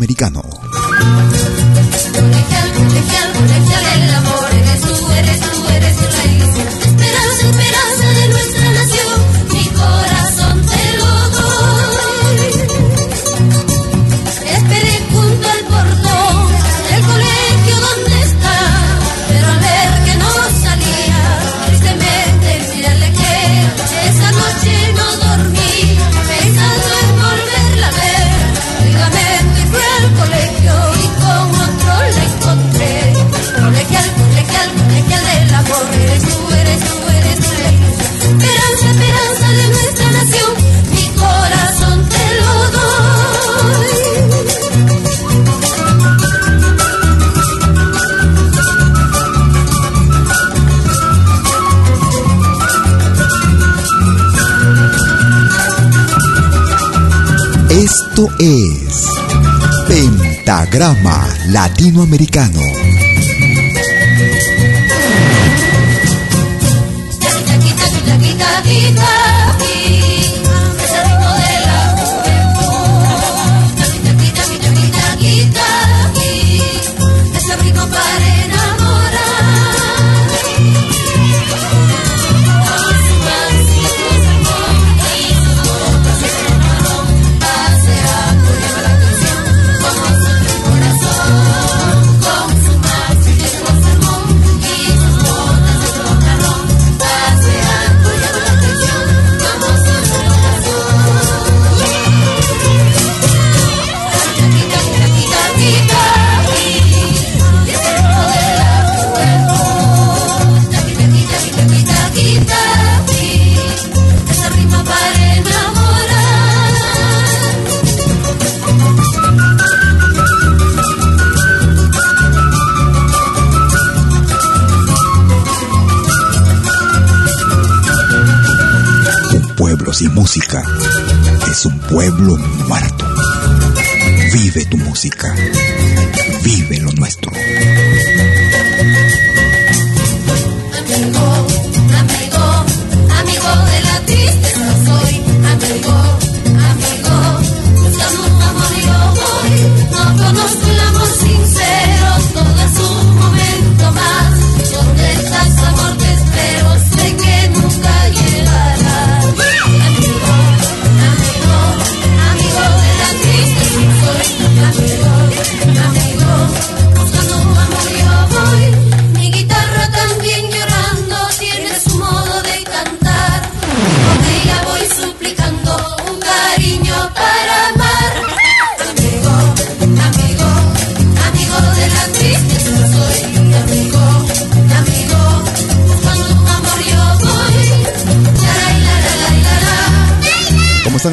americano. Esto es Pentagrama Latinoamericano.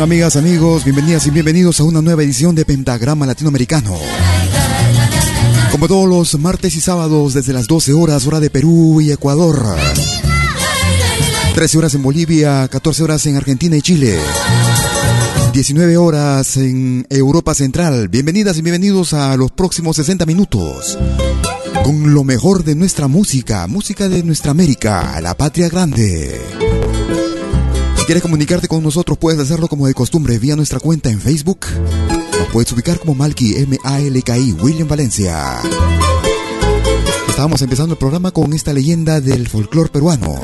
amigas, amigos? Bienvenidas y bienvenidos a una nueva edición de Pentagrama Latinoamericano. Como todos los martes y sábados desde las 12 horas hora de Perú y Ecuador. 13 horas en Bolivia, 14 horas en Argentina y Chile. 19 horas en Europa Central. Bienvenidas y bienvenidos a los próximos 60 minutos. Con lo mejor de nuestra música, música de nuestra América, la patria grande. Si quieres comunicarte con nosotros, puedes hacerlo como de costumbre vía nuestra cuenta en Facebook. Nos puedes ubicar como Malky, M-A-L-K-I, William Valencia. Estábamos empezando el programa con esta leyenda del folclore peruano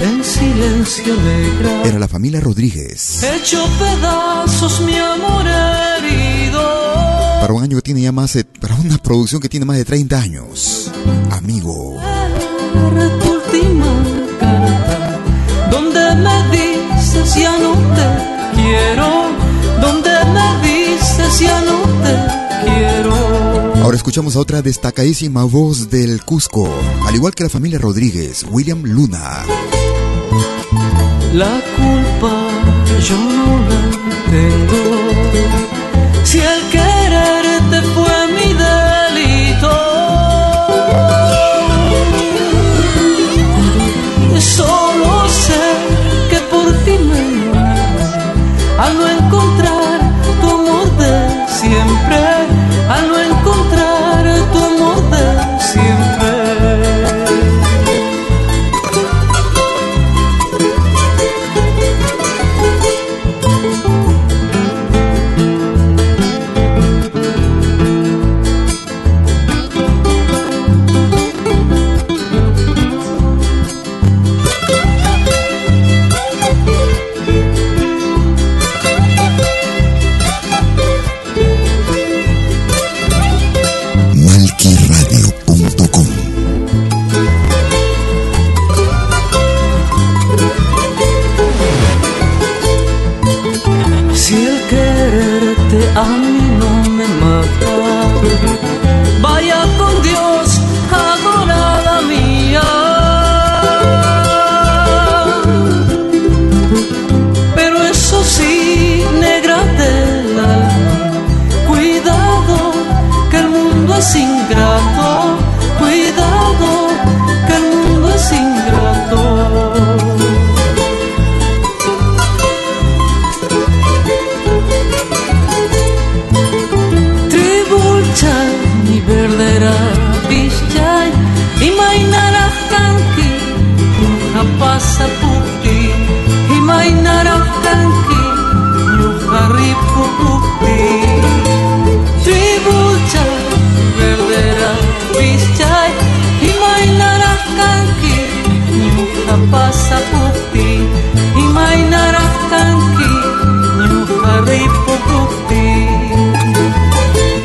en silencio negra. Era la familia Rodríguez. Hecho pedazos mi amor herido. Para un año que tiene ya más de, para una producción que tiene más de 30 años. Amigo. Tu última carta, donde me dices ya no te quiero, donde me dices ya no te quiero. Ahora escuchamos a otra destacadísima voz del Cusco, al igual que la familia Rodríguez, William Luna. La culpa yo no la tengo. Si el quererte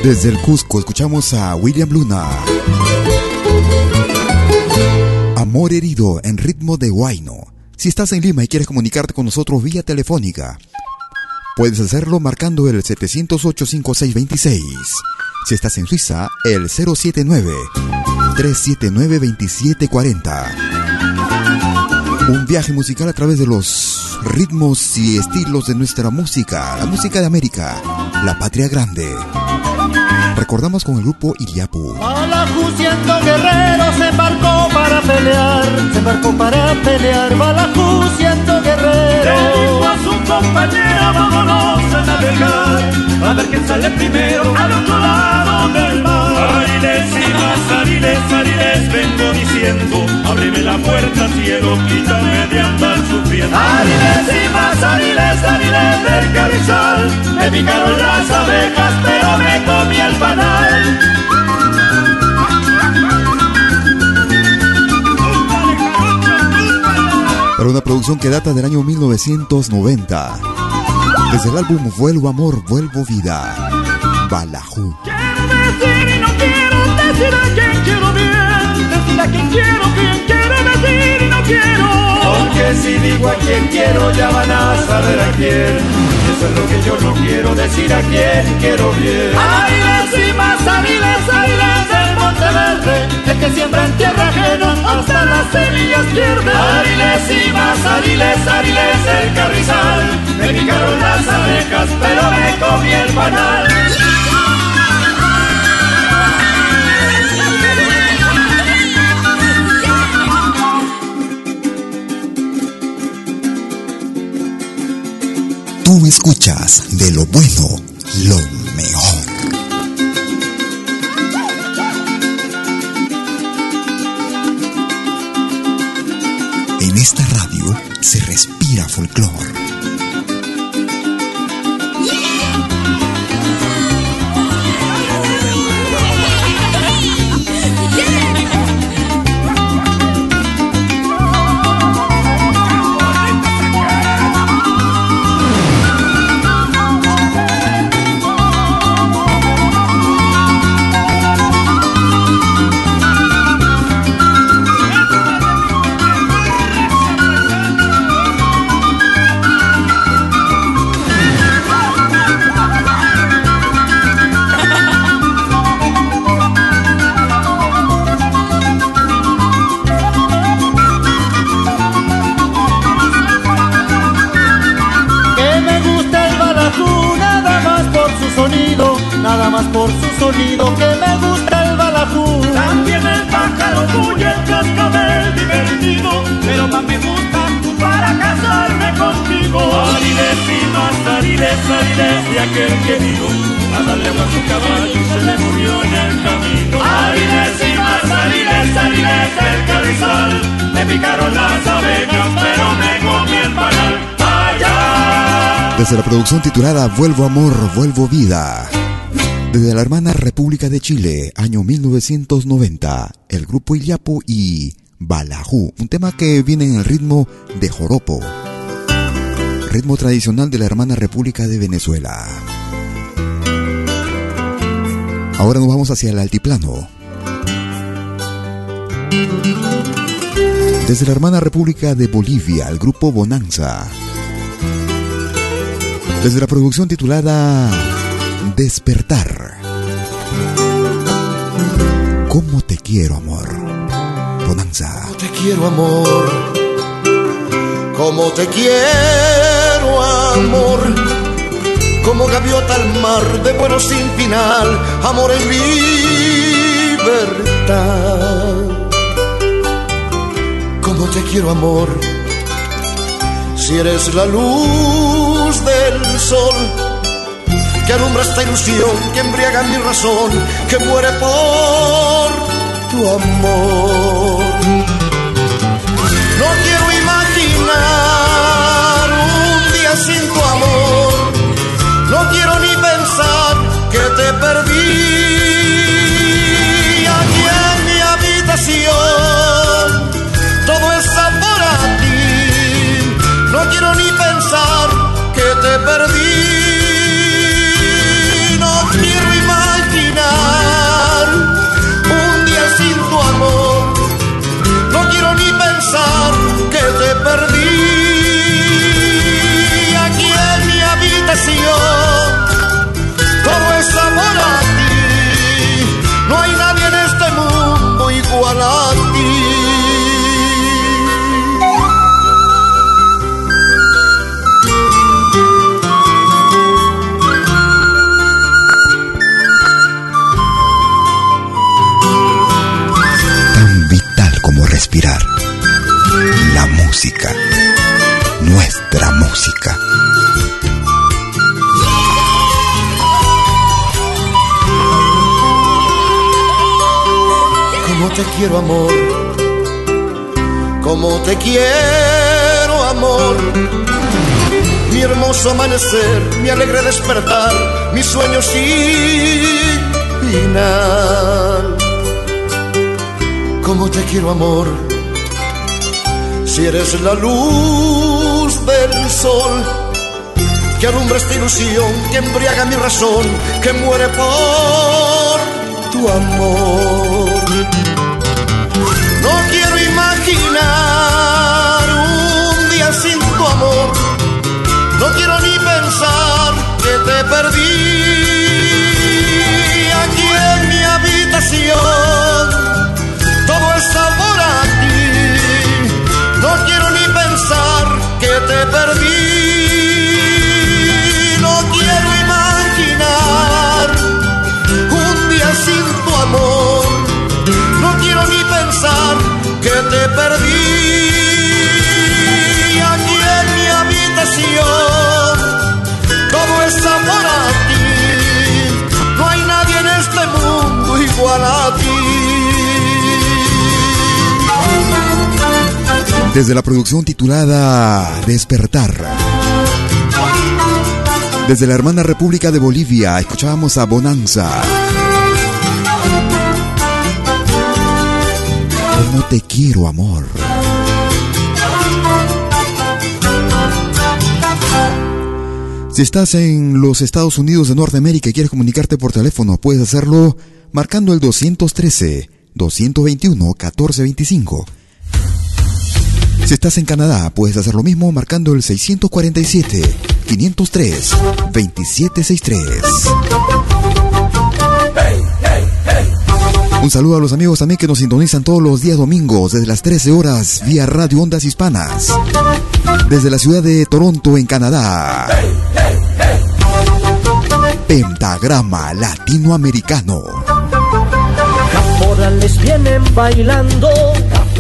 Desde el Cusco escuchamos a William Luna. Amor herido en ritmo de Huayno. Si estás en Lima y quieres comunicarte con nosotros vía telefónica, puedes hacerlo marcando el 708-5626. Si estás en Suiza, el 079-379-2740. Un viaje musical a través de los ritmos y estilos de nuestra música, la música de América, la patria grande. Recordamos con el grupo Iliapu. Balajú siendo guerrero se embarcó para pelear, se embarcó para pelear, Balajú siendo guerrero. Le dijo a su compañera, vámonos a navegar, a ver quién sale primero al otro lado del mar. Ariles y más ariles, ariles, vengo diciendo, ábreme la puerta cielo, quítame de andar sufriendo. Ariles y más ariles, ariles del carrizal, me picaron las abejas, pero me comí el panal. Para una producción que data del año 1990. Desde el álbum Vuelvo Amor, Vuelvo Vida. Balajú. Decir y no quiero decir a quien quiero bien, decir a quien quiero bien, quiero decir y no quiero. Porque si digo a quien quiero ya van a saber a quién. Eso es lo que yo no quiero decir a quien quiero bien. Ariles y más ariles, ariles del Monte Verde, el que siembra en tierra ajena hasta las semillas pierde. Ariles y más ariles, ariles del carrizal, me picaron las abejas pero me comí el panal. Escuchas de lo bueno, lo mejor. En esta radio se respira folclor. Desde la producción titulada Vuelvo Amor, Vuelvo Vida. Desde la hermana República de Chile, año 1990, el grupo Iliapo y Balajú, un tema que viene en el ritmo de joropo, ritmo tradicional de la hermana República de Venezuela. Ahora nos vamos hacia el altiplano. Desde la hermana República de Bolivia, el grupo Bonanza desde la producción titulada Despertar. ¿Cómo te quiero, amor? Bonanza. ¿Cómo te quiero, amor? ¿Cómo te quiero, amor? Como gaviota al mar de bueno sin final, amor en libertad. ¿Cómo te quiero, amor? Si eres la luz sol que alumbra esta ilusión, que embriaga mi razón, que muere por tu amor. No quiero imaginar un día sin tu amor, no quiero ni pensar que te perdí aquí en mi habitación. Todo está para ti, no quiero ni te perdí. Nuestra música. Como te quiero amor, como te quiero amor. Mi hermoso amanecer, mi alegre despertar, mi sueño sin final como te quiero amor. Si eres la luz del sol que alumbra esta ilusión, que embriaga mi razón, que muere por tu amor. No quiero imaginar un día sin tu amor, no quiero ni pensar que te perdí aquí en mi habitación te perdí. Aquí en mi habitación, todo es amor a ti. No hay nadie en este mundo igual a ti. Desde la producción titulada Despertar. Desde la hermana República de Bolivia escuchábamos a Bonanza. Te quiero, amor. Si estás en los Estados Unidos de Norteamérica y quieres comunicarte por teléfono, puedes hacerlo marcando el 213-221-1425. Si estás en Canadá, puedes hacer lo mismo marcando el 647-503-2763. Un saludo a los amigos también que nos sintonizan todos los días domingos desde las 13 horas vía Radio Ondas Hispanas. Desde la ciudad de Toronto, en Canadá. Pentagrama Latinoamericano. Caporales vienen bailando,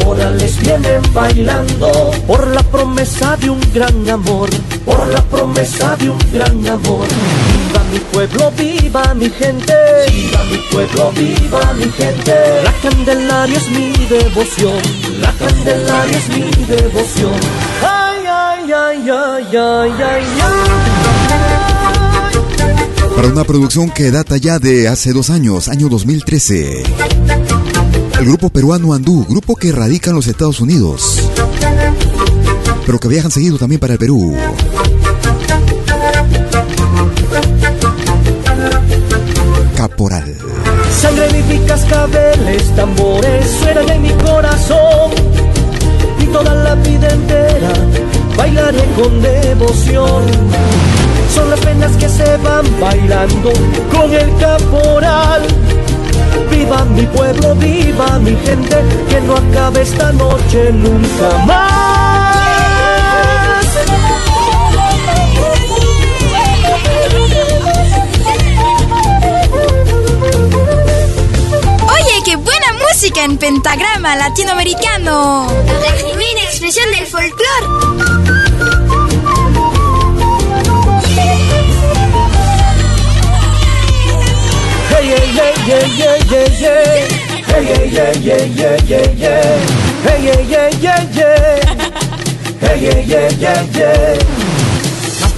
caporales vienen bailando por la promesa de un gran amor, por la promesa de un gran amor. Viva mi pueblo, viva mi gente, viva mi pueblo, viva mi gente. La Candelaria es mi devoción, la Candelaria es mi devoción. Ay, ay, ay, ay, ay, ay, ay. Para una producción que data ya de hace dos años, año 2013. El grupo peruano Andú, grupo que radica en los Estados Unidos, pero que viajan seguido también para el Perú. Caporal. Sangre de cascabeles, tambores suenan en mi corazón y toda la vida entera bailaré con devoción. Son las penas que se van bailando con el caporal. Viva mi pueblo, viva mi gente, que no acabe esta noche nunca más. Oye, qué buena música en pentagrama latinoamericano. La genuina expresión del folclore.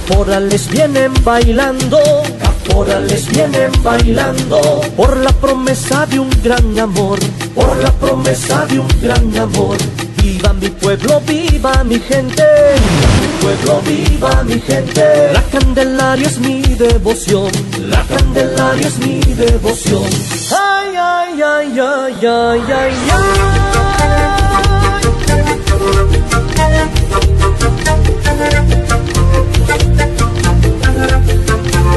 Caporales vienen bailando, caporales vienen bailando por la promesa de un gran amor, por la promesa de un gran amor. Viva mi pueblo, viva mi gente, pueblo, viva mi gente. La Candelaria es mi devoción, la Candelaria es mi devoción. Ay, ay, ay, ay, ay, ay,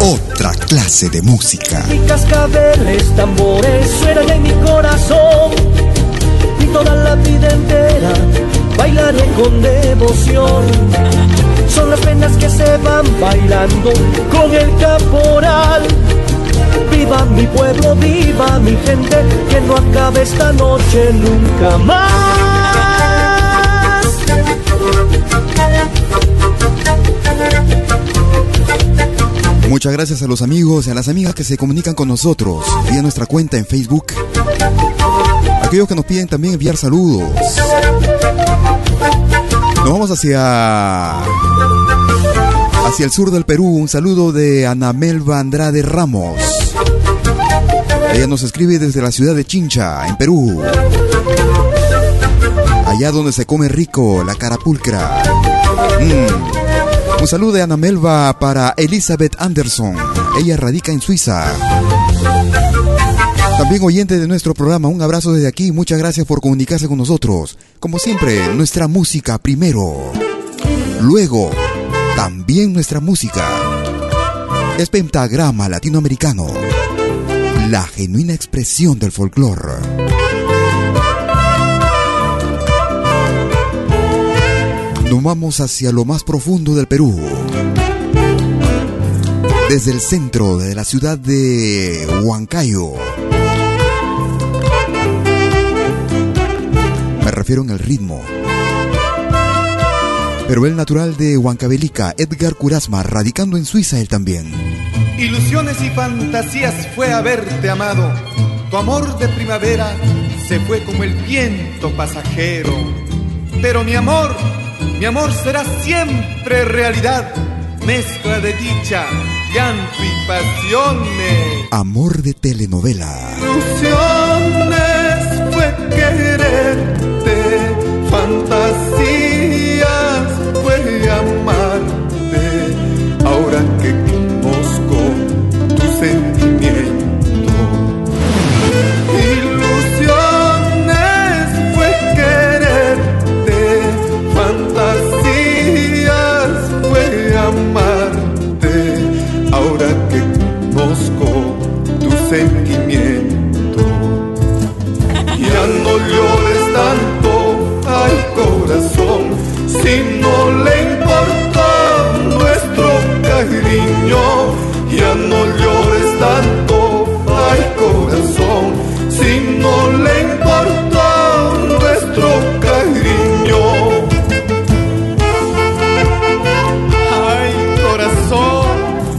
Otra clase de música. Y cascabeles, tambores suenan en mi corazón y toda la vida entera bailaré con devoción. Son las penas que se van bailando con el caporal. Viva mi pueblo, viva mi gente, que no acabe esta noche nunca más. Muchas gracias a los amigos y a las amigas que se comunican con nosotros vía nuestra cuenta en Facebook. Aquellos que nos piden también enviar saludos. Nos vamos hacia hacia el sur del Perú. Un saludo de Ana Melva Andrade Ramos. Ella nos escribe desde la ciudad de Chincha, en Perú. Allá donde se come rico, la carapulcra. Mm. Un saludo de Ana Melva para Elizabeth Anderson. Ella radica en Suiza. También oyente de nuestro programa, un abrazo desde aquí. Muchas gracias por comunicarse con nosotros. Como siempre, nuestra música primero. Luego, también nuestra música. Es pentagrama latinoamericano. La genuina expresión del folclore. Nos vamos hacia lo más profundo del Perú. Desde el centro de la ciudad de Huancayo. Me refiero en el ritmo. Pero el natural de Huancavelica, Edgar Curasma, radicando en Suiza él también. Ilusiones y fantasías fue haberte amado. Tu amor de primavera se fue como el viento pasajero. Pero mi amor, mi amor será siempre realidad, mezcla de dicha, llanto y pasiones. Amor de telenovela. Ilusiones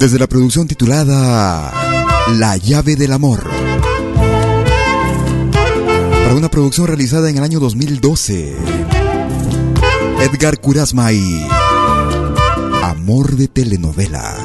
Desde la producción titulada La llave del amor. Para una producción realizada en el año 2012. Edgar Curasma y Amor de telenovela.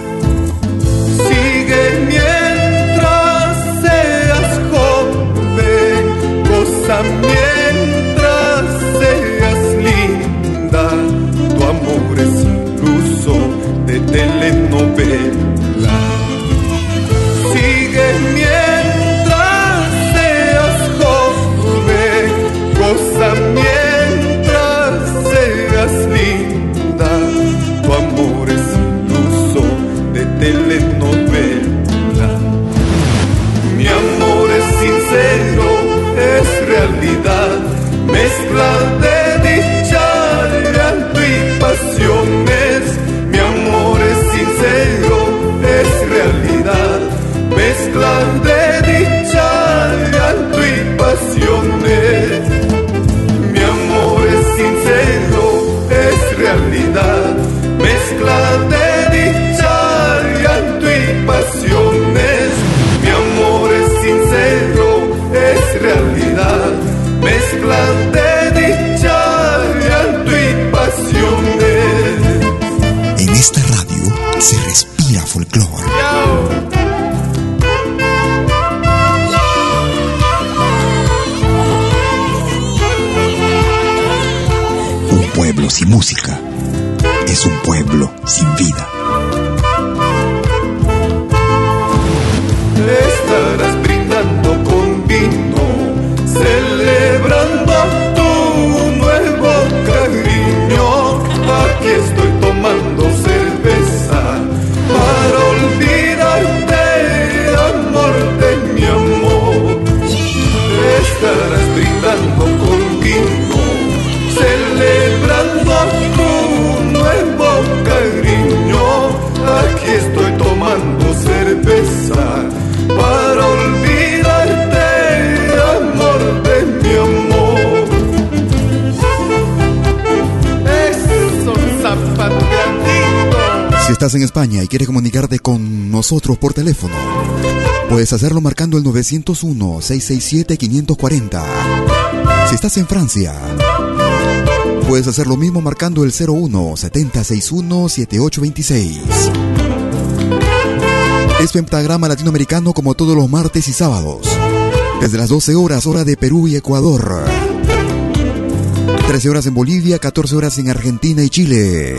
Y quieres comunicarte con nosotros por teléfono, puedes hacerlo marcando el 901-667-540. Si estás en Francia, puedes hacer lo mismo marcando el 01-7061-7826. Es Pentagrama Latinoamericano como todos los martes y sábados. Desde las 12 horas, hora de Perú y Ecuador. 13 horas en Bolivia, 14 horas en Argentina y Chile.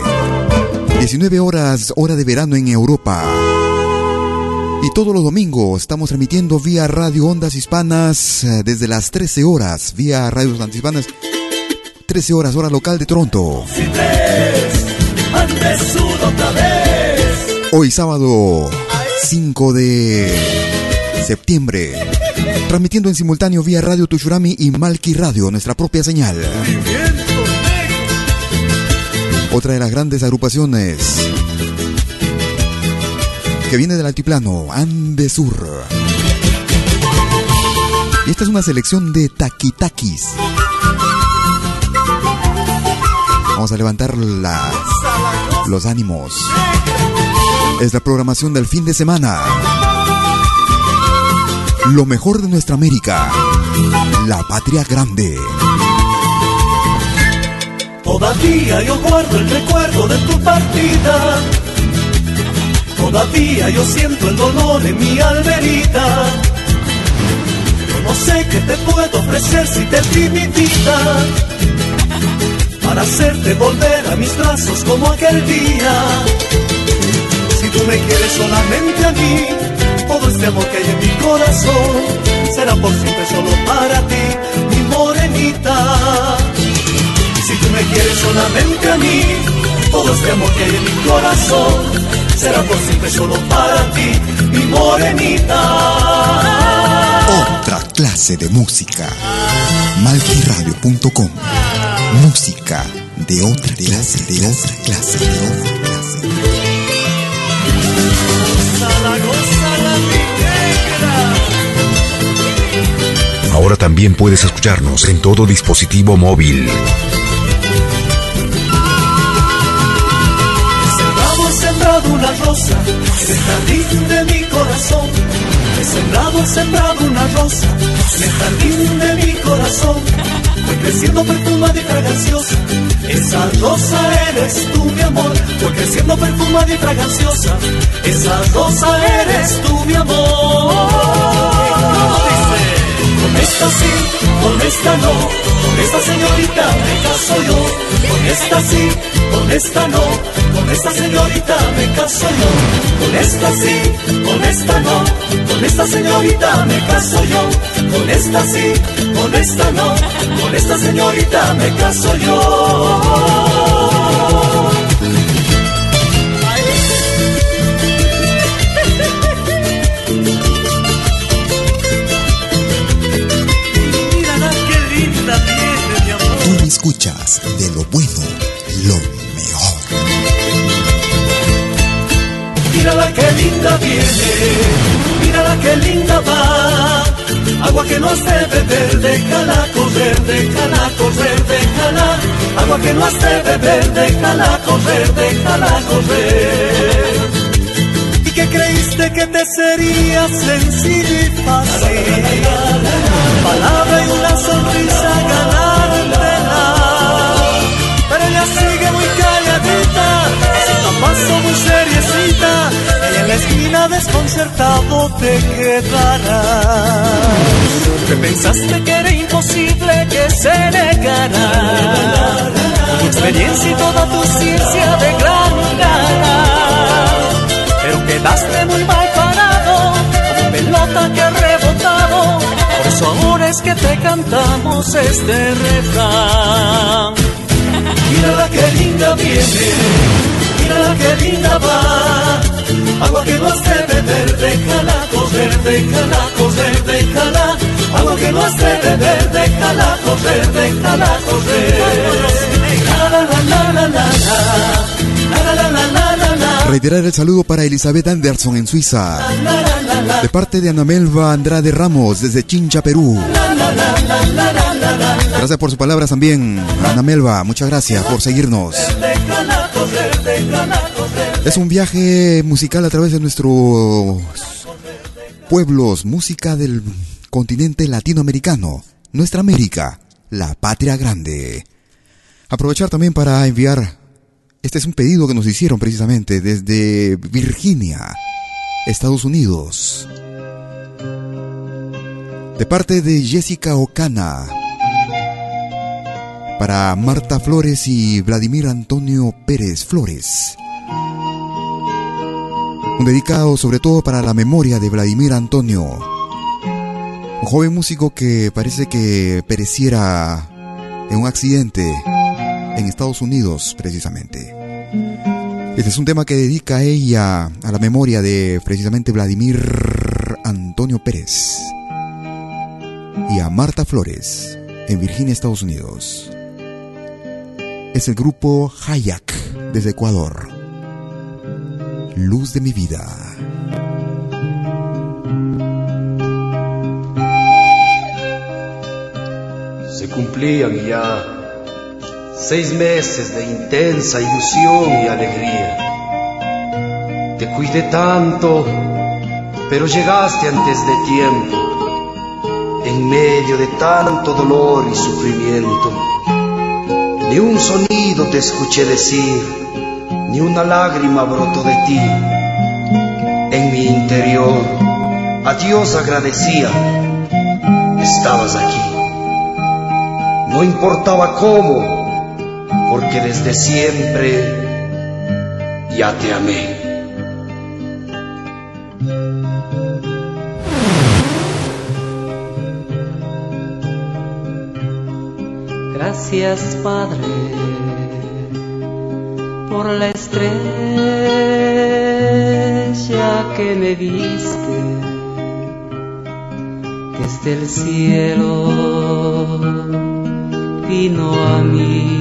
19 horas, hora de verano en Europa. Y todos los domingos estamos transmitiendo vía Radio Ondas Hispanas eh, desde las 13 horas, vía Radio Ondas Hispanas, 13 horas, hora local de Toronto. Hoy sábado 5 de septiembre, transmitiendo en simultáneo vía Radio Tushurami y Malki Radio, nuestra propia señal. Otra de las grandes agrupaciones que viene del altiplano, Andesur. Y esta es una selección de taquitakis. Vamos a levantar los ánimos. Es la programación del fin de semana. Lo mejor de nuestra América. La patria grande. Todavía yo guardo el recuerdo de tu partida. Todavía yo siento el dolor en mi alberita. Yo no sé qué te puedo ofrecer si te di mi vida. Para hacerte volver a mis brazos como aquel día. Si tú me quieres solamente a mí, todo este amor que hay en mi corazón será por siempre solo para ti, mi morenita. Si tú me quieres solamente a mí, todo este amor que hay en mi corazón será por siempre solo para ti, mi morenita. Otra clase de música. Malquiradio.com. Música de otra clase, de otra clase, de otra clase. Ahora también puedes escucharnos en todo dispositivo móvil. Una rosa en el jardín de mi corazón. He sembrado, sembrado una rosa en el jardín de mi corazón. Fue creciendo perfumada y fraganciosa. Esa rosa eres tú, mi amor. Fue creciendo perfumada y fraganciosa. Esa rosa eres tú, mi amor. Con esta sí, con esta no, con esta señorita me caso yo. Con esta sí, con esta no, con esta señorita me caso yo. Con esta sí, con esta no, con esta señorita me caso yo. Con esta sí, con esta no, con esta señorita me caso yo. Escuchas de lo bueno, lo mejor. Mírala qué linda viene, mírala qué linda va. Agua que no has de beber, déjala correr, déjala correr, déjala. Agua que no has de beber, déjala correr, déjala correr. ¿Y qué creíste que te sería sencillo y fácil? Palabra y una sonrisa ganártela. Paso muy seriecita. Y en la esquina desconcertado te quedarás. Que pensaste que era imposible que se negara. Tu experiencia y toda tu ciencia de gran gana. Pero quedaste muy mal parado, como pelota que ha rebotado. Por eso ahora es que te cantamos este refrán. Mírala qué linda viene, mírala qué linda va. Agua que no has de beber, déjala correr, déjala correr, déjala. Agua que no has de beber, déjala correr, déjala correr. La la la la la. Reiterar el saludo para Elizabeth Anderson en Suiza. De parte de Ana Melva Andrade Ramos desde Chincha, Perú. Gracias por sus palabras también, Ana Melva. Muchas gracias por seguirnos. Es un viaje musical a través de nuestros pueblos, música del continente latinoamericano, nuestra América, la patria grande. Aprovechar también para enviar, este es un pedido que nos hicieron precisamente desde Virginia, Estados Unidos. De parte de Jessica Ocana. Para Marta Flores y Vladimir Antonio Pérez Flores. Un dedicado sobre todo para la memoria de Vladimir Antonio. Un joven músico que parece que pereciera en un accidente en Estados Unidos precisamente. Este es un tema que dedica ella a la memoria de precisamente Vladimir Antonio Pérez y a Marta Flores en Virginia, Estados Unidos. Es el grupo Hayak desde Ecuador. Luz de mi vida. Se cumplían ya seis meses de intensa ilusión y alegría. Te cuidé tanto, pero llegaste antes de tiempo, en medio de tanto dolor y sufrimiento. Ni un sonido te escuché decir, ni una lágrima brotó de ti. En mi interior, a Dios agradecía, estabas aquí. No importaba cómo, porque desde siempre ya te amé. Gracias Padre por la estrella que me diste desde el cielo vino a mí.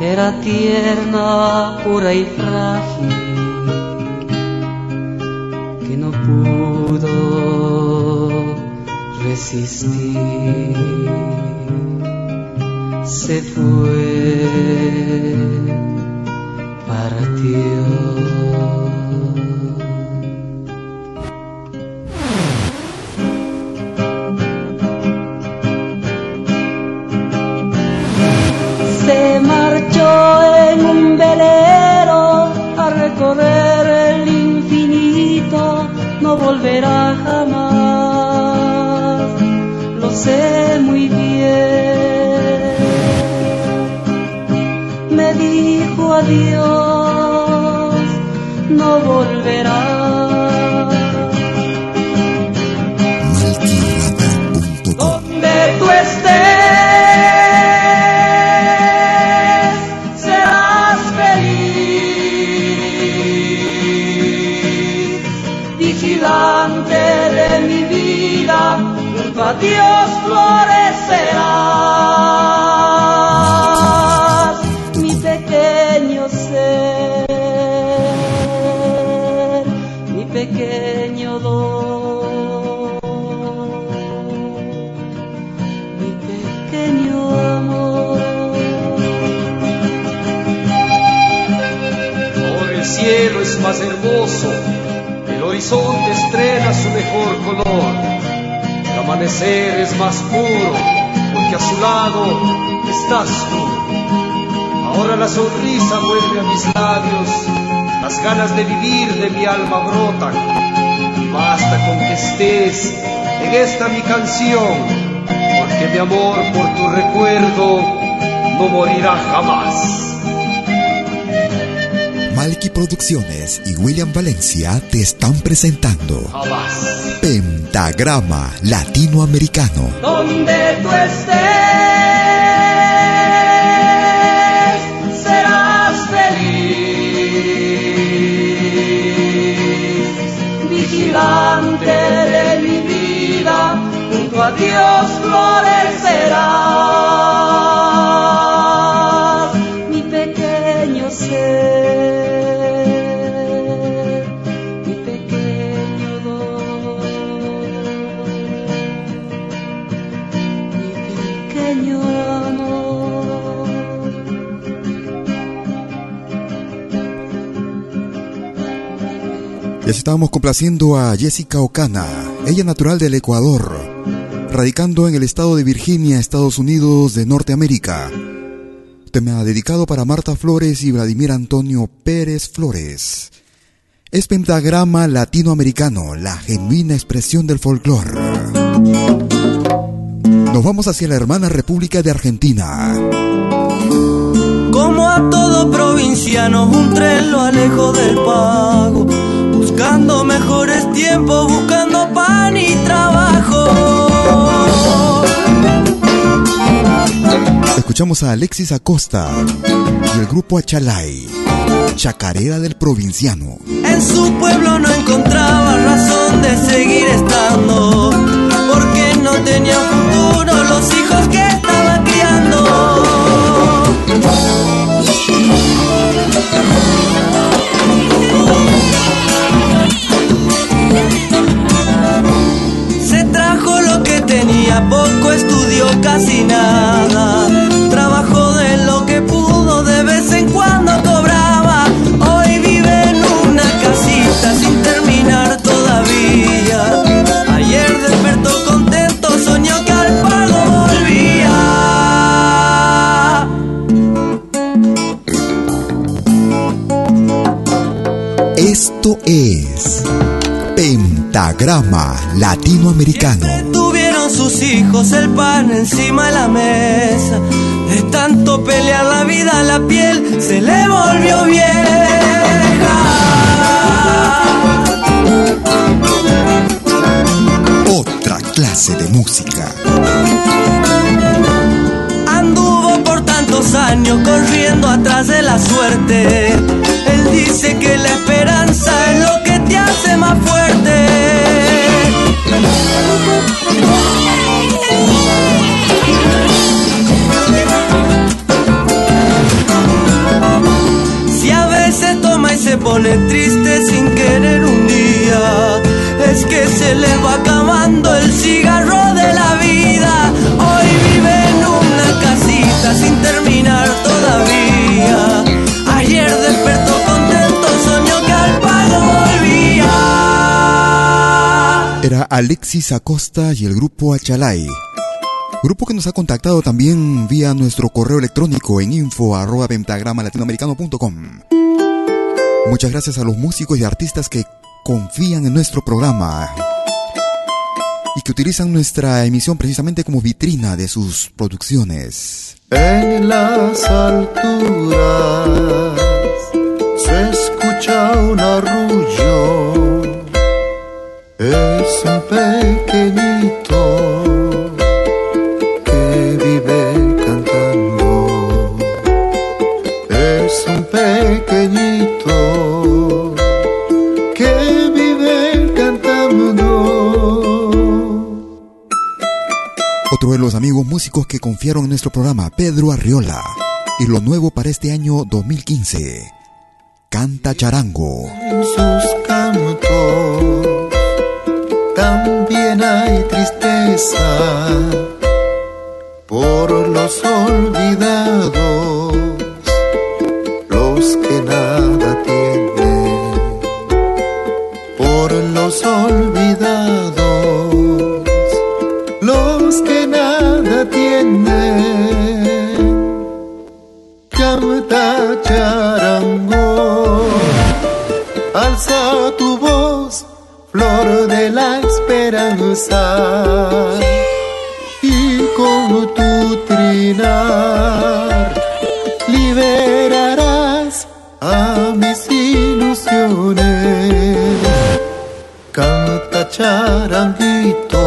Era tierna, pura y frágil, que no pudo Se fue, partió. Lo porque a su lado estás tú. Ahora la sonrisa vuelve a mis labios, las ganas de vivir de mi alma brotan, y basta con que estés en esta mi canción, porque mi amor por tu recuerdo no morirá jamás. Malky Producciones y William Valencia te están presentando Jamás. Pentagrama Latinoamericano. Donde tú estés, serás feliz. Vigilante de mi vida, junto a Dios florecerás. Ya estábamos complaciendo a Jessica Ocana, ella natural del Ecuador, radicando en el estado de Virginia, Estados Unidos de Norteamérica. Tema dedicado para Marta Flores y Vladimir Antonio Pérez Flores. Es pentagrama latinoamericano, la genuina expresión del folclore. Nos vamos hacia la hermana República de Argentina. Como a todo provinciano, un tren lo alejo del pago. Buscando mejores tiempos, buscando pan y trabajo. Escuchamos a Alexis Acosta y el grupo Achalay, Chacarera del Provinciano. En su pueblo no encontraba razón de seguir estando. Porque no tenía futuro los hijos que estaba criando. casi nada. Trabajó de lo que pudo, de vez en cuando cobraba. Hoy vive en una casita sin terminar todavía. Ayer despertó contento, soñó que al pago volvía. Esto es Pentagrama Latinoamericano sus hijos el pan encima de la mesa. De tanto pelear la vida, la piel se le volvió vieja. Otra clase de música. Anduvo por tantos años corriendo atrás de la suerte. Él dice que pone triste sin querer un día, es que se le va acabando el cigarro de la vida. Hoy vive en una casita sin terminar todavía. Ayer despertó contento, soñó que al pago volvía. Era Alexis Acosta y el grupo Achalay. Grupo que nos ha contactado también vía nuestro correo electrónico en info arroba pentagramalatinoamericano.com. Muchas gracias a los músicos y artistas que confían en nuestro programa y que utilizan nuestra emisión precisamente como vitrina de sus producciones. En las alturas se escucha un arrullo, es un pequeñito Los amigos músicos que confiaron en nuestro programa, Pedro Arriola. Y lo nuevo para este año 2015. Canta charango. En sus cantos también hay tristeza por los olvidados, los que nada charango, alza tu voz, flor de la esperanza, y con tu trinar liberarás a mis ilusiones. Canta charanguito,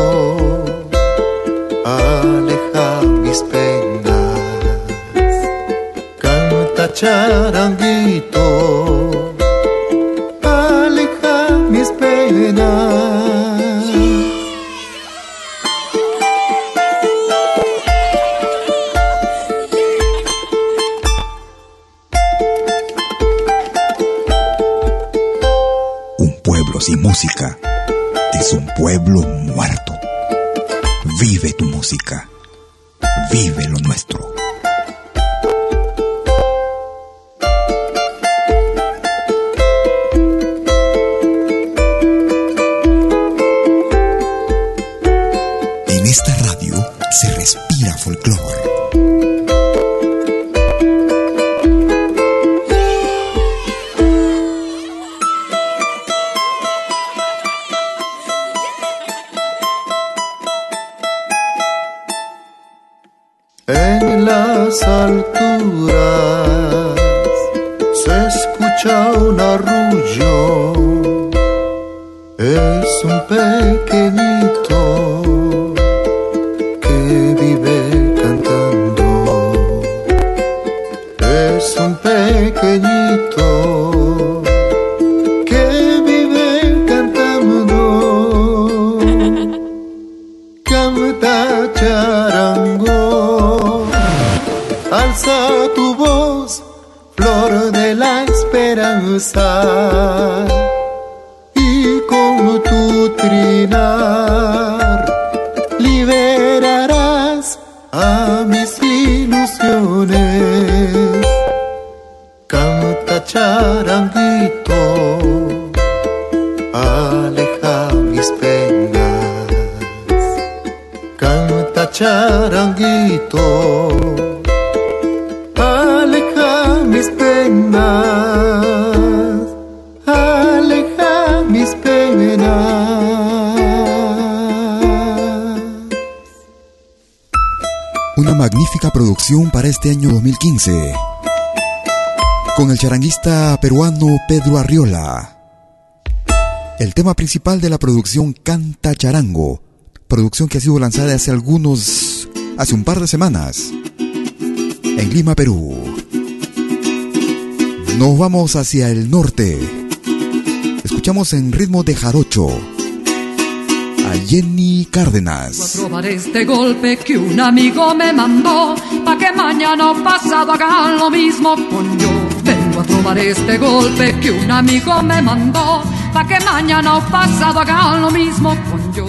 aleja mis. Un pueblo sin música es un pueblo muerto. Vive tu música. Producción para este año 2015. Con el charanguista peruano Pedro Arriola. El tema principal de la producción Canta Charango. Producción que ha sido lanzada hace algunos. hace un par de semanas. En Lima, Perú. Nos vamos hacia el norte. Escuchamos en ritmo de jarocho a Jenny Cárdenas. Voy a probar este golpe que un amigo me mandó, pa' que mañana o pasado hagan lo mismo con yo. Vengo a probar este golpe que un amigo me mandó, pa' que mañana o pasado hagan lo mismo con yo.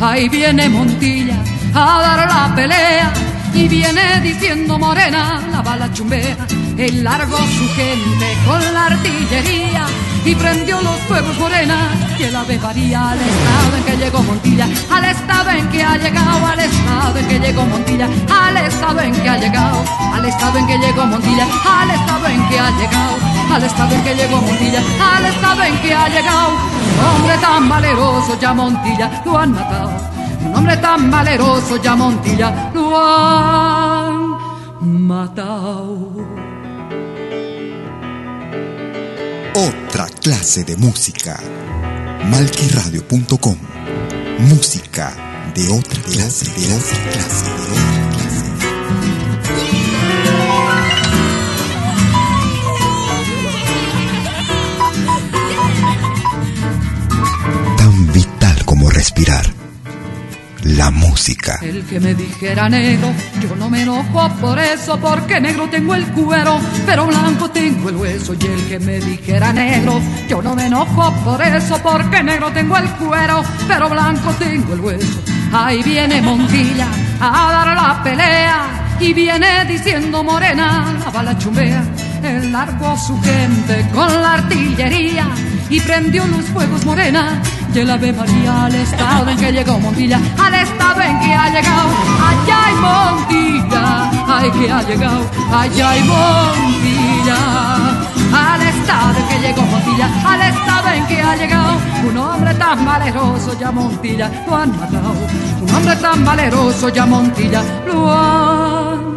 Ahí viene Montilla a dar la pelea. Y viene diciendo morena, la bala chumbea, el largo su gente con la artillería y prendió los fuegos morena y el ave varía al estado en que llegó Montilla, al estado en que ha llegado, al estado en que llegó Montilla, al estado en que ha llegado, al estado en que llegó Montilla, al estado en que ha llegado, al estado en que llegó Montilla, al estado en que ha llegado, hombre tan valeroso ya Montilla lo han matado. Un hombre tan valeroso ya Montilla lo han matado. Otra clase de música. Malquiradio.com. Música de otra clase, de otra clase, de otra clase. Tan vital como respirar. La música. El que me dijera negro, yo no me enojo por eso, porque negro tengo el cuero, pero blanco tengo el hueso. Y el que me dijera negro, yo no me enojo por eso, porque negro tengo el cuero, pero blanco tengo el hueso. Ahí viene Montilla a dar la pelea, y viene diciendo morena, la bala chumbea. El largo su gente con la artillería, y prendió los fuegos morena y el Ave María al estado en que llegó Montilla, al estado en que ha llegado, allá hay Montilla, ay que ha llegado, allá hay Montilla, al estado en que llegó Montilla, al estado en que ha llegado, un hombre tan valeroso ya Montilla lo han matado, un hombre tan valeroso ya Montilla lo han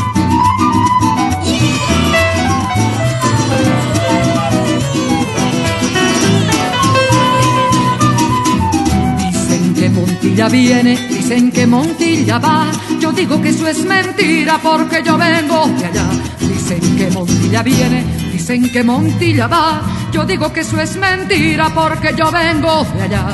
Montilla viene, dicen que Montilla va. Yo digo que eso es mentira porque yo vengo de allá. Dicen que Montilla viene, dicen que Montilla va. Yo digo que eso es mentira porque yo vengo de allá.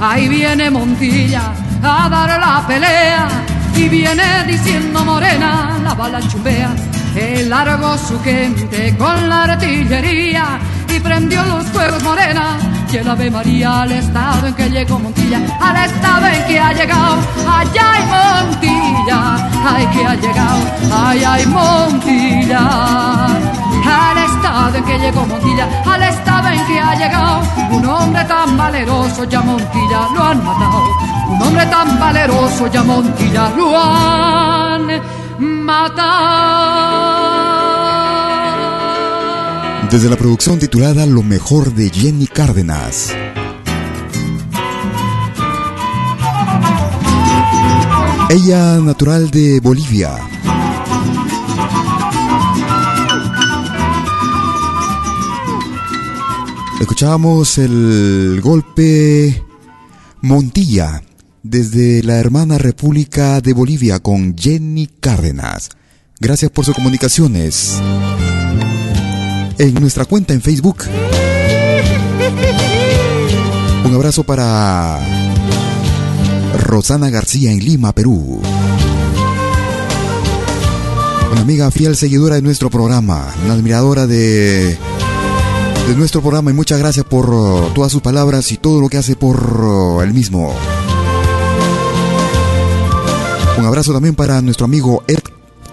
Ahí viene Montilla a dar la pelea y viene diciendo morena, la bala chumbea. El largo su gente con la artillería y prendió los fuegos morena y el Ave María al estado en que llegó Montilla, al estado en que ha llegado, allá hay Montilla, ay que ha llegado, ay hay Montilla, al estado en que llegó Montilla, al estado en que ha llegado, un hombre tan valeroso ya Montilla lo han matado, un hombre tan valeroso ya Montilla lo han matado. Desde la producción titulada Lo mejor de Jenny Cárdenas. Ella natural de Bolivia. Escuchábamos el golpe Montilla desde la hermana República de Bolivia con Jenny Cárdenas. Gracias por sus comunicaciones en nuestra cuenta en Facebook. Un abrazo para Rosana García en Lima, Perú. Una amiga fiel seguidora de nuestro programa, una admiradora de, de nuestro programa y muchas gracias por todas sus palabras y todo lo que hace por el mismo. Un abrazo también para nuestro amigo Ed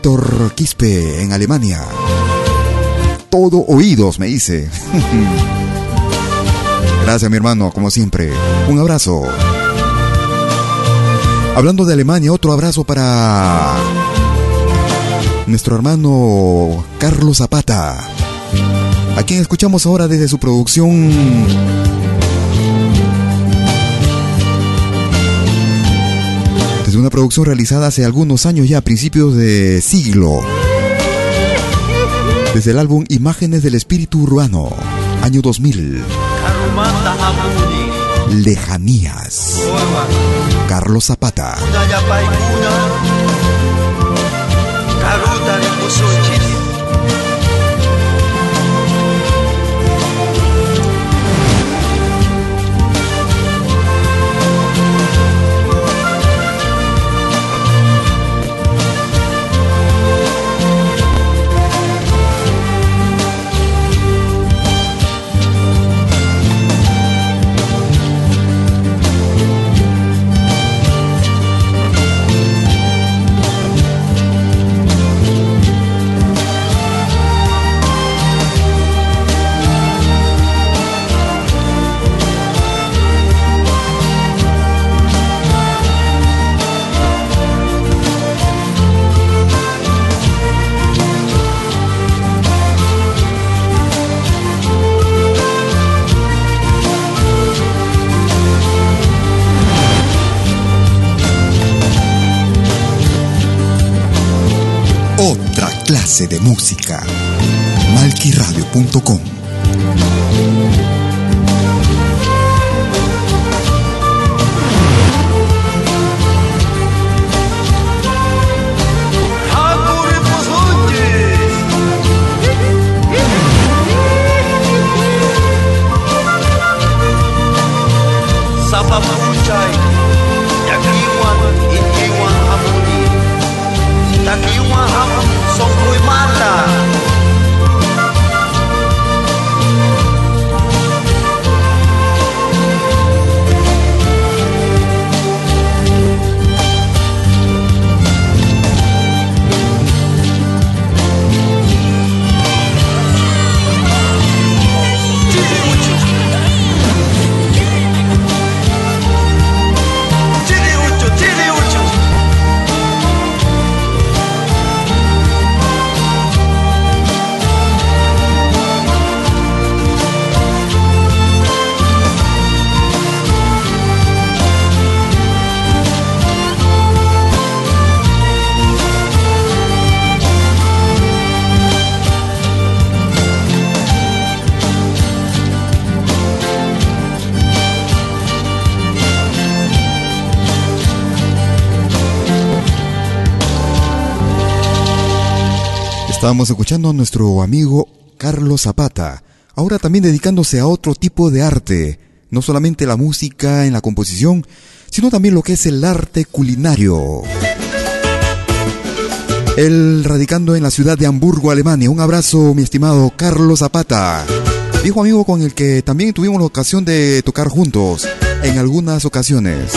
Víctor Quispe en Alemania. Todo oídos, me dice. Gracias, mi hermano, como siempre. Un abrazo. Hablando de Alemania, otro abrazo para nuestro hermano Carlos Zapata, a quien escuchamos ahora desde su producción desde una producción realizada hace algunos años ya, a principios de siglo. Desde el álbum Imágenes del Espíritu Urbano, año 2000. Lejanías. Carlos Zapata. Música. Malquiradio.com Estábamos escuchando a nuestro amigo Carlos Zapata, ahora también dedicándose a otro tipo de arte, no solamente la música en la composición, sino también lo que es el arte culinario. Él radicando en la ciudad de Hamburgo, Alemania. Un abrazo, mi estimado Carlos Zapata, viejo amigo con el que también tuvimos la ocasión de tocar juntos en algunas ocasiones.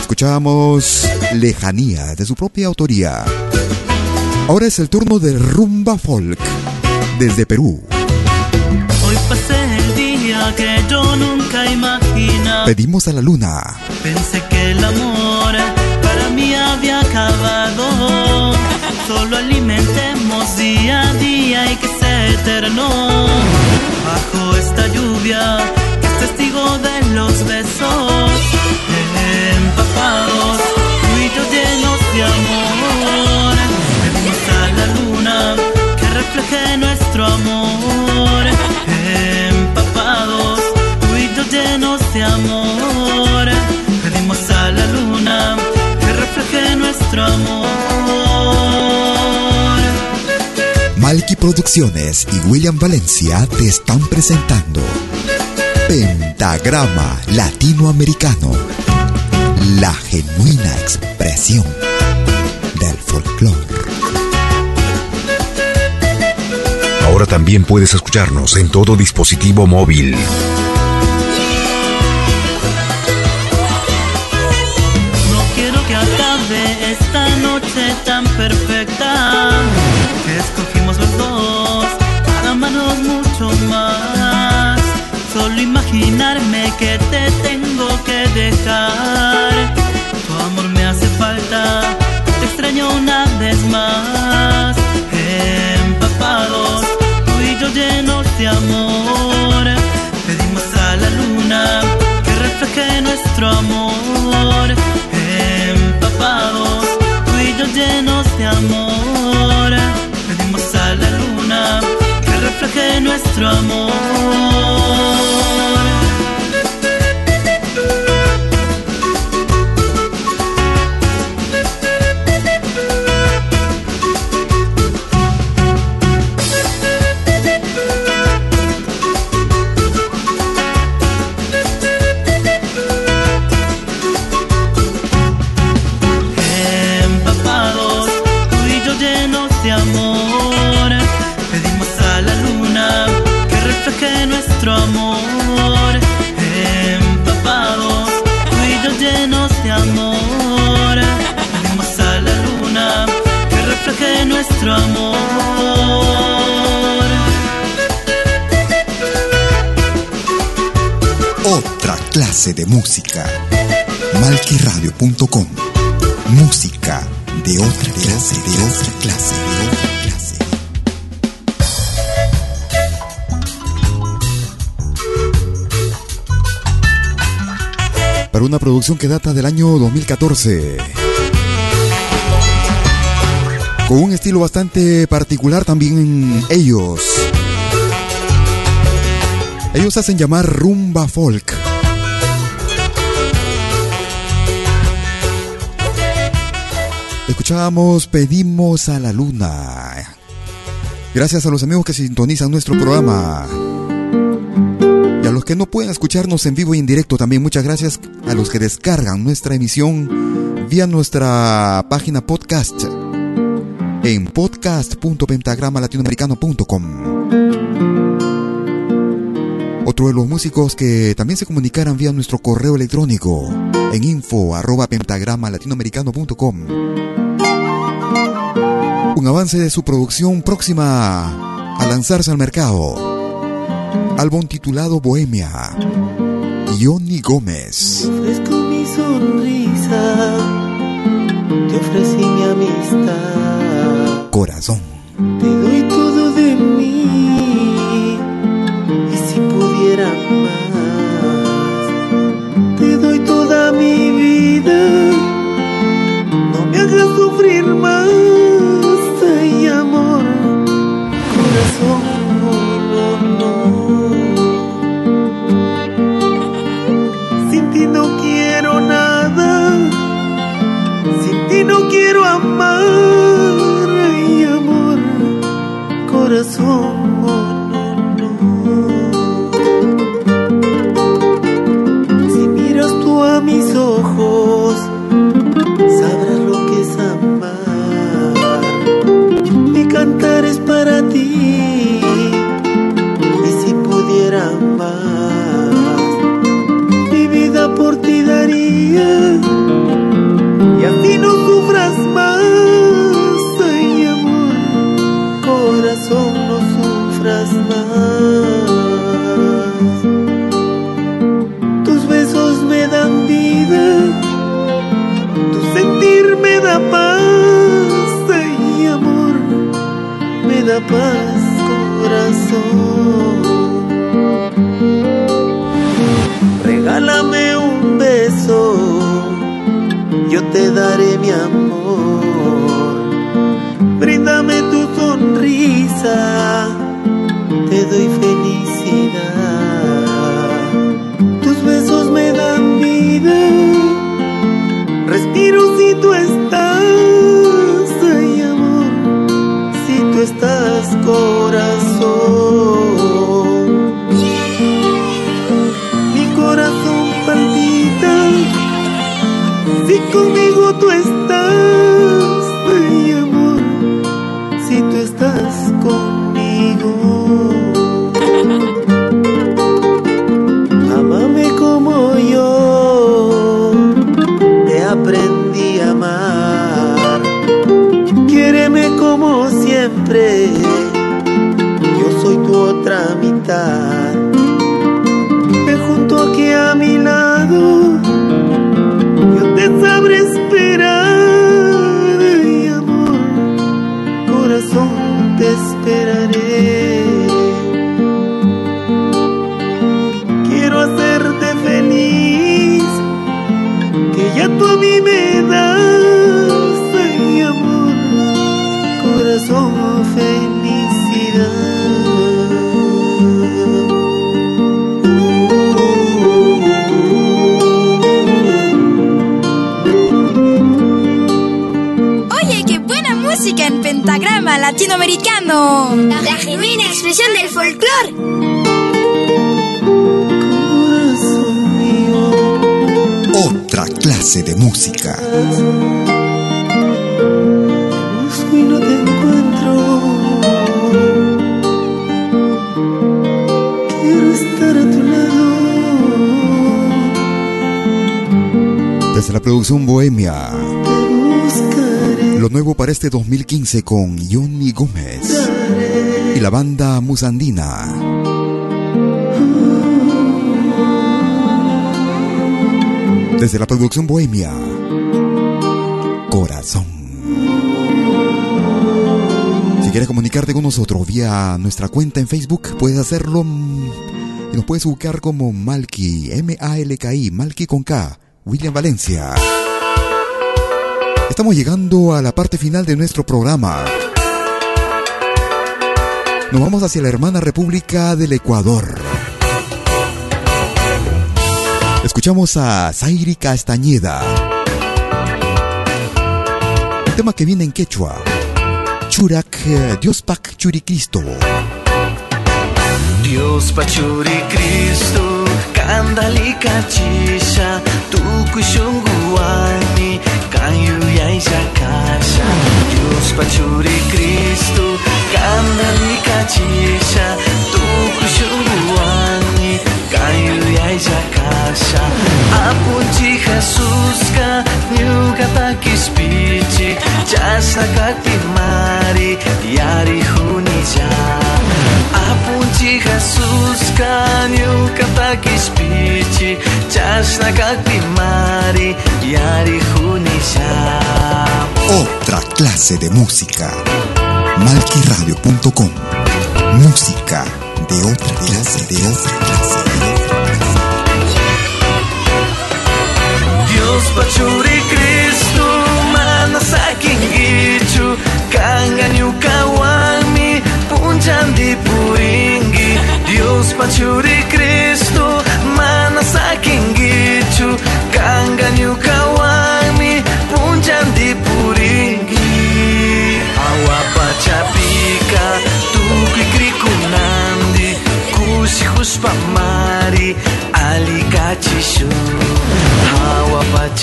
Escuchábamos Lejanía de su propia autoría. Ahora es el turno de Rumba Folk desde Perú. Hoy pasé el día que yo nunca imaginaba. Pedimos a la luna. Pensé que el amor para mí había acabado. Solo alimentemos día a día y que sea eterno. Bajo esta lluvia que es testigo de los besos empapados, tú y yo llenos de amor. Refleje nuestro amor. Empapados, yo llenos de amor. Pedimos a la luna que refleje nuestro amor. Malky Producciones y William Valencia te están presentando Pentagrama Latinoamericano, la genuina expresión del folclore. Ahora también puedes escucharnos en todo dispositivo móvil. No quiero que acabe esta noche perfecta Que data del año 2014. Con un estilo bastante particular también ellos. Ellos hacen llamar rumba folk. Escuchábamos Pedimos a la Luna. Gracias a los amigos que sintonizan nuestro programa. Los que no pueden escucharnos en vivo y en directo también muchas gracias a los que descargan nuestra emisión vía nuestra página podcast en podcast.pentagramalatinoamericano.com. Otro de los músicos que también se comunicaran vía nuestro correo electrónico en info arroba pentagramalatinoamericano.com. Un avance de su producción próxima a lanzarse al mercado. Álbum titulado Bohemia. Johnny Gómez. Te ofrezco mi sonrisa, te ofrecí mi amistad, Corazón. te doy todo de mí. Y si pudiera más, te doy toda mi vida. No me hagas sufrir más, ti clase de música. Busco y no te encuentro. Quiero estar a tu lado. Desde la producción Bohemia. Lo nuevo para este 2015 con Johnny Gómez y la banda Musandina. Desde la producción Bohemia. Corazón. Si quieres comunicarte con nosotros vía nuestra cuenta en Facebook, puedes hacerlo mm, y nos puedes buscar como Malky, M-A-L-K-I, Malky con K, William Valencia. Estamos llegando a la parte final de nuestro programa. Nos vamos hacia la hermana República del Ecuador. Escuchamos a Zairi Castañeda. Un tema que viene en quechua. Churak, eh, Dios Pak Churi Cristo. Dios pachuri Cristo kandali kachisha tuku shunguani kayu yaisha kasha Dios pachuri Cristo kandali kachisha kayu yaisha kasha apunchi Jesus ka nyuka takispichi chasa kakti mari yari hunija apunchi Jesus ka nyuka takispichi chasa kakti mari yari hunija Otra clase de música. Malquiradio.com. Música de otra clase, de otra clase, Dios pachuri Cristo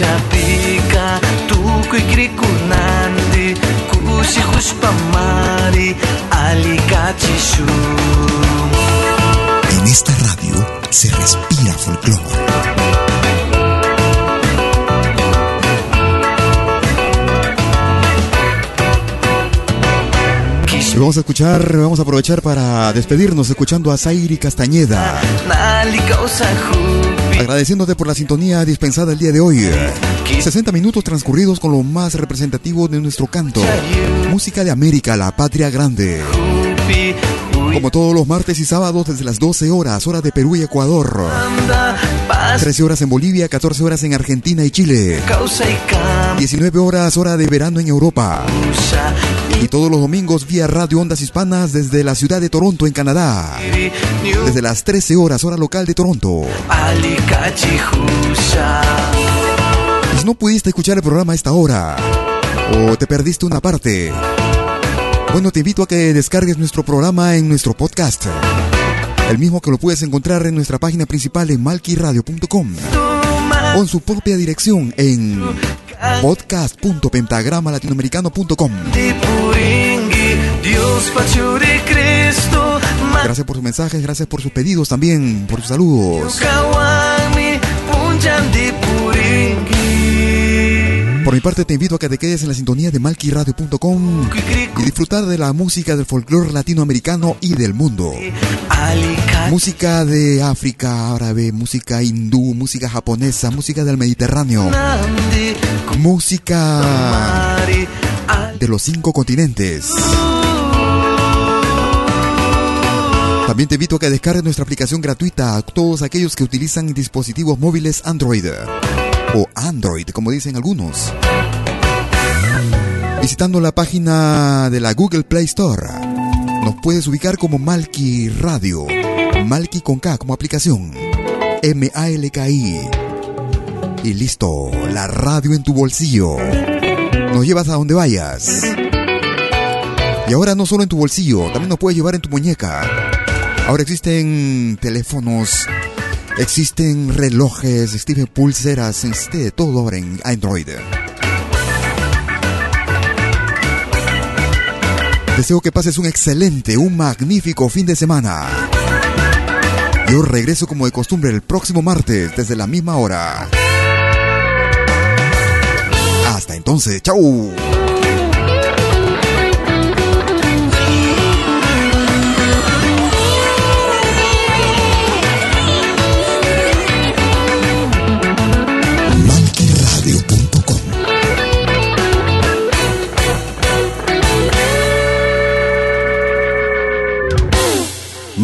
hawa pachapika tukui krikunandi kusi huspamari alikachishu En esta radio se respira folclore. Vamos a escuchar, vamos a aprovechar para despedirnos escuchando a Zairi Castañeda. Agradeciéndote por la sintonía dispensada el día de hoy. 60 minutos transcurridos con lo más representativo de nuestro canto. Música de América, la patria grande. Como todos los martes y sábados desde las 12 horas, hora de Perú y Ecuador. 13 horas en Bolivia, 14 horas en Argentina y Chile. causa y cam 19 horas, hora de verano en Europa. Y todos los domingos vía Radio Ondas Hispanas desde la ciudad de Toronto, en Canadá. Desde las 13 horas, hora local de Toronto. si no pudiste escuchar el programa a esta hora, o te perdiste una parte, bueno, te invito a que descargues nuestro programa en nuestro podcast. El mismo que lo puedes encontrar en nuestra página principal en malquiradio.com. En su propia dirección en podcast.pentagramalatinoamericano.com. Gracias por sus mensajes, gracias por sus pedidos también, por sus saludos. Mi parte te invito a que te quedes en la sintonía de malquiradio.com y disfrutar de la música del folclore latinoamericano y del mundo. Música de África, árabe, música hindú, música japonesa, música del Mediterráneo. Música de los cinco continentes. También te invito a que descargues nuestra aplicación gratuita a todos aquellos que utilizan dispositivos móviles Android o Android, como dicen algunos. Visitando la página de la Google Play Store, nos puedes ubicar como Malki Radio, Malki con K como aplicación, M-A-L-K-I. Y listo, la radio en tu bolsillo. Nos llevas a donde vayas. Y ahora no solo en tu bolsillo, también nos puedes llevar en tu muñeca. Ahora existen teléfonos, existen relojes, existen pulseras, existe todo ahora en Android. Deseo que pases un excelente, un magnífico fin de semana. Yo regreso como de costumbre el próximo martes desde la misma hora. Hasta entonces, chau.